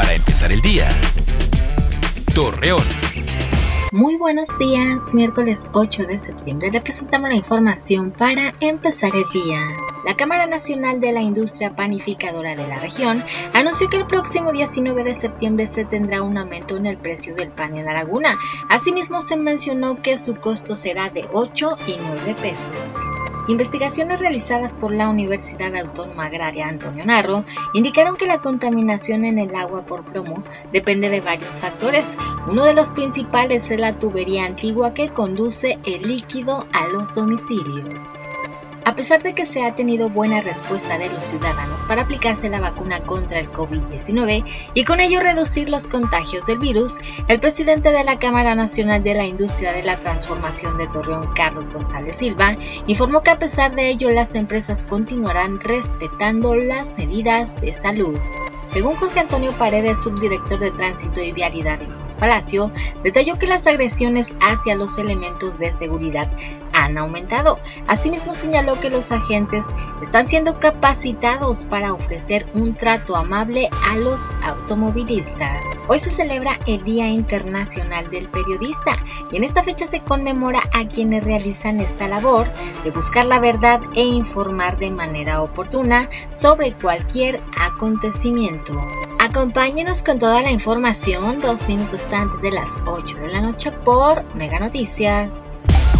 Para empezar el día. Torreón. Muy buenos días, miércoles 8 de septiembre le presentamos la información para empezar el día. La Cámara Nacional de la Industria Panificadora de la región anunció que el próximo 19 de septiembre se tendrá un aumento en el precio del pan en la laguna. Asimismo se mencionó que su costo será de 8 y 9 pesos. Investigaciones realizadas por la Universidad Autónoma Agraria Antonio Narro indicaron que la contaminación en el agua por plomo depende de varios factores. Uno de los principales es la tubería antigua que conduce el líquido a los domicilios. A pesar de que se ha tenido buena respuesta de los ciudadanos para aplicarse la vacuna contra el COVID-19 y con ello reducir los contagios del virus, el presidente de la Cámara Nacional de la Industria de la Transformación de Torreón, Carlos González Silva, informó que a pesar de ello las empresas continuarán respetando las medidas de salud. Según Jorge Antonio Paredes, subdirector de Tránsito y Vialidad en Palacio, detalló que las agresiones hacia los elementos de seguridad han aumentado. Asimismo señaló que los agentes están siendo capacitados para ofrecer un trato amable a los automovilistas. Hoy se celebra el Día Internacional del Periodista y en esta fecha se conmemora a quienes realizan esta labor de buscar la verdad e informar de manera oportuna sobre cualquier acontecimiento. Acompáñenos con toda la información dos minutos antes de las 8 de la noche por Mega Noticias.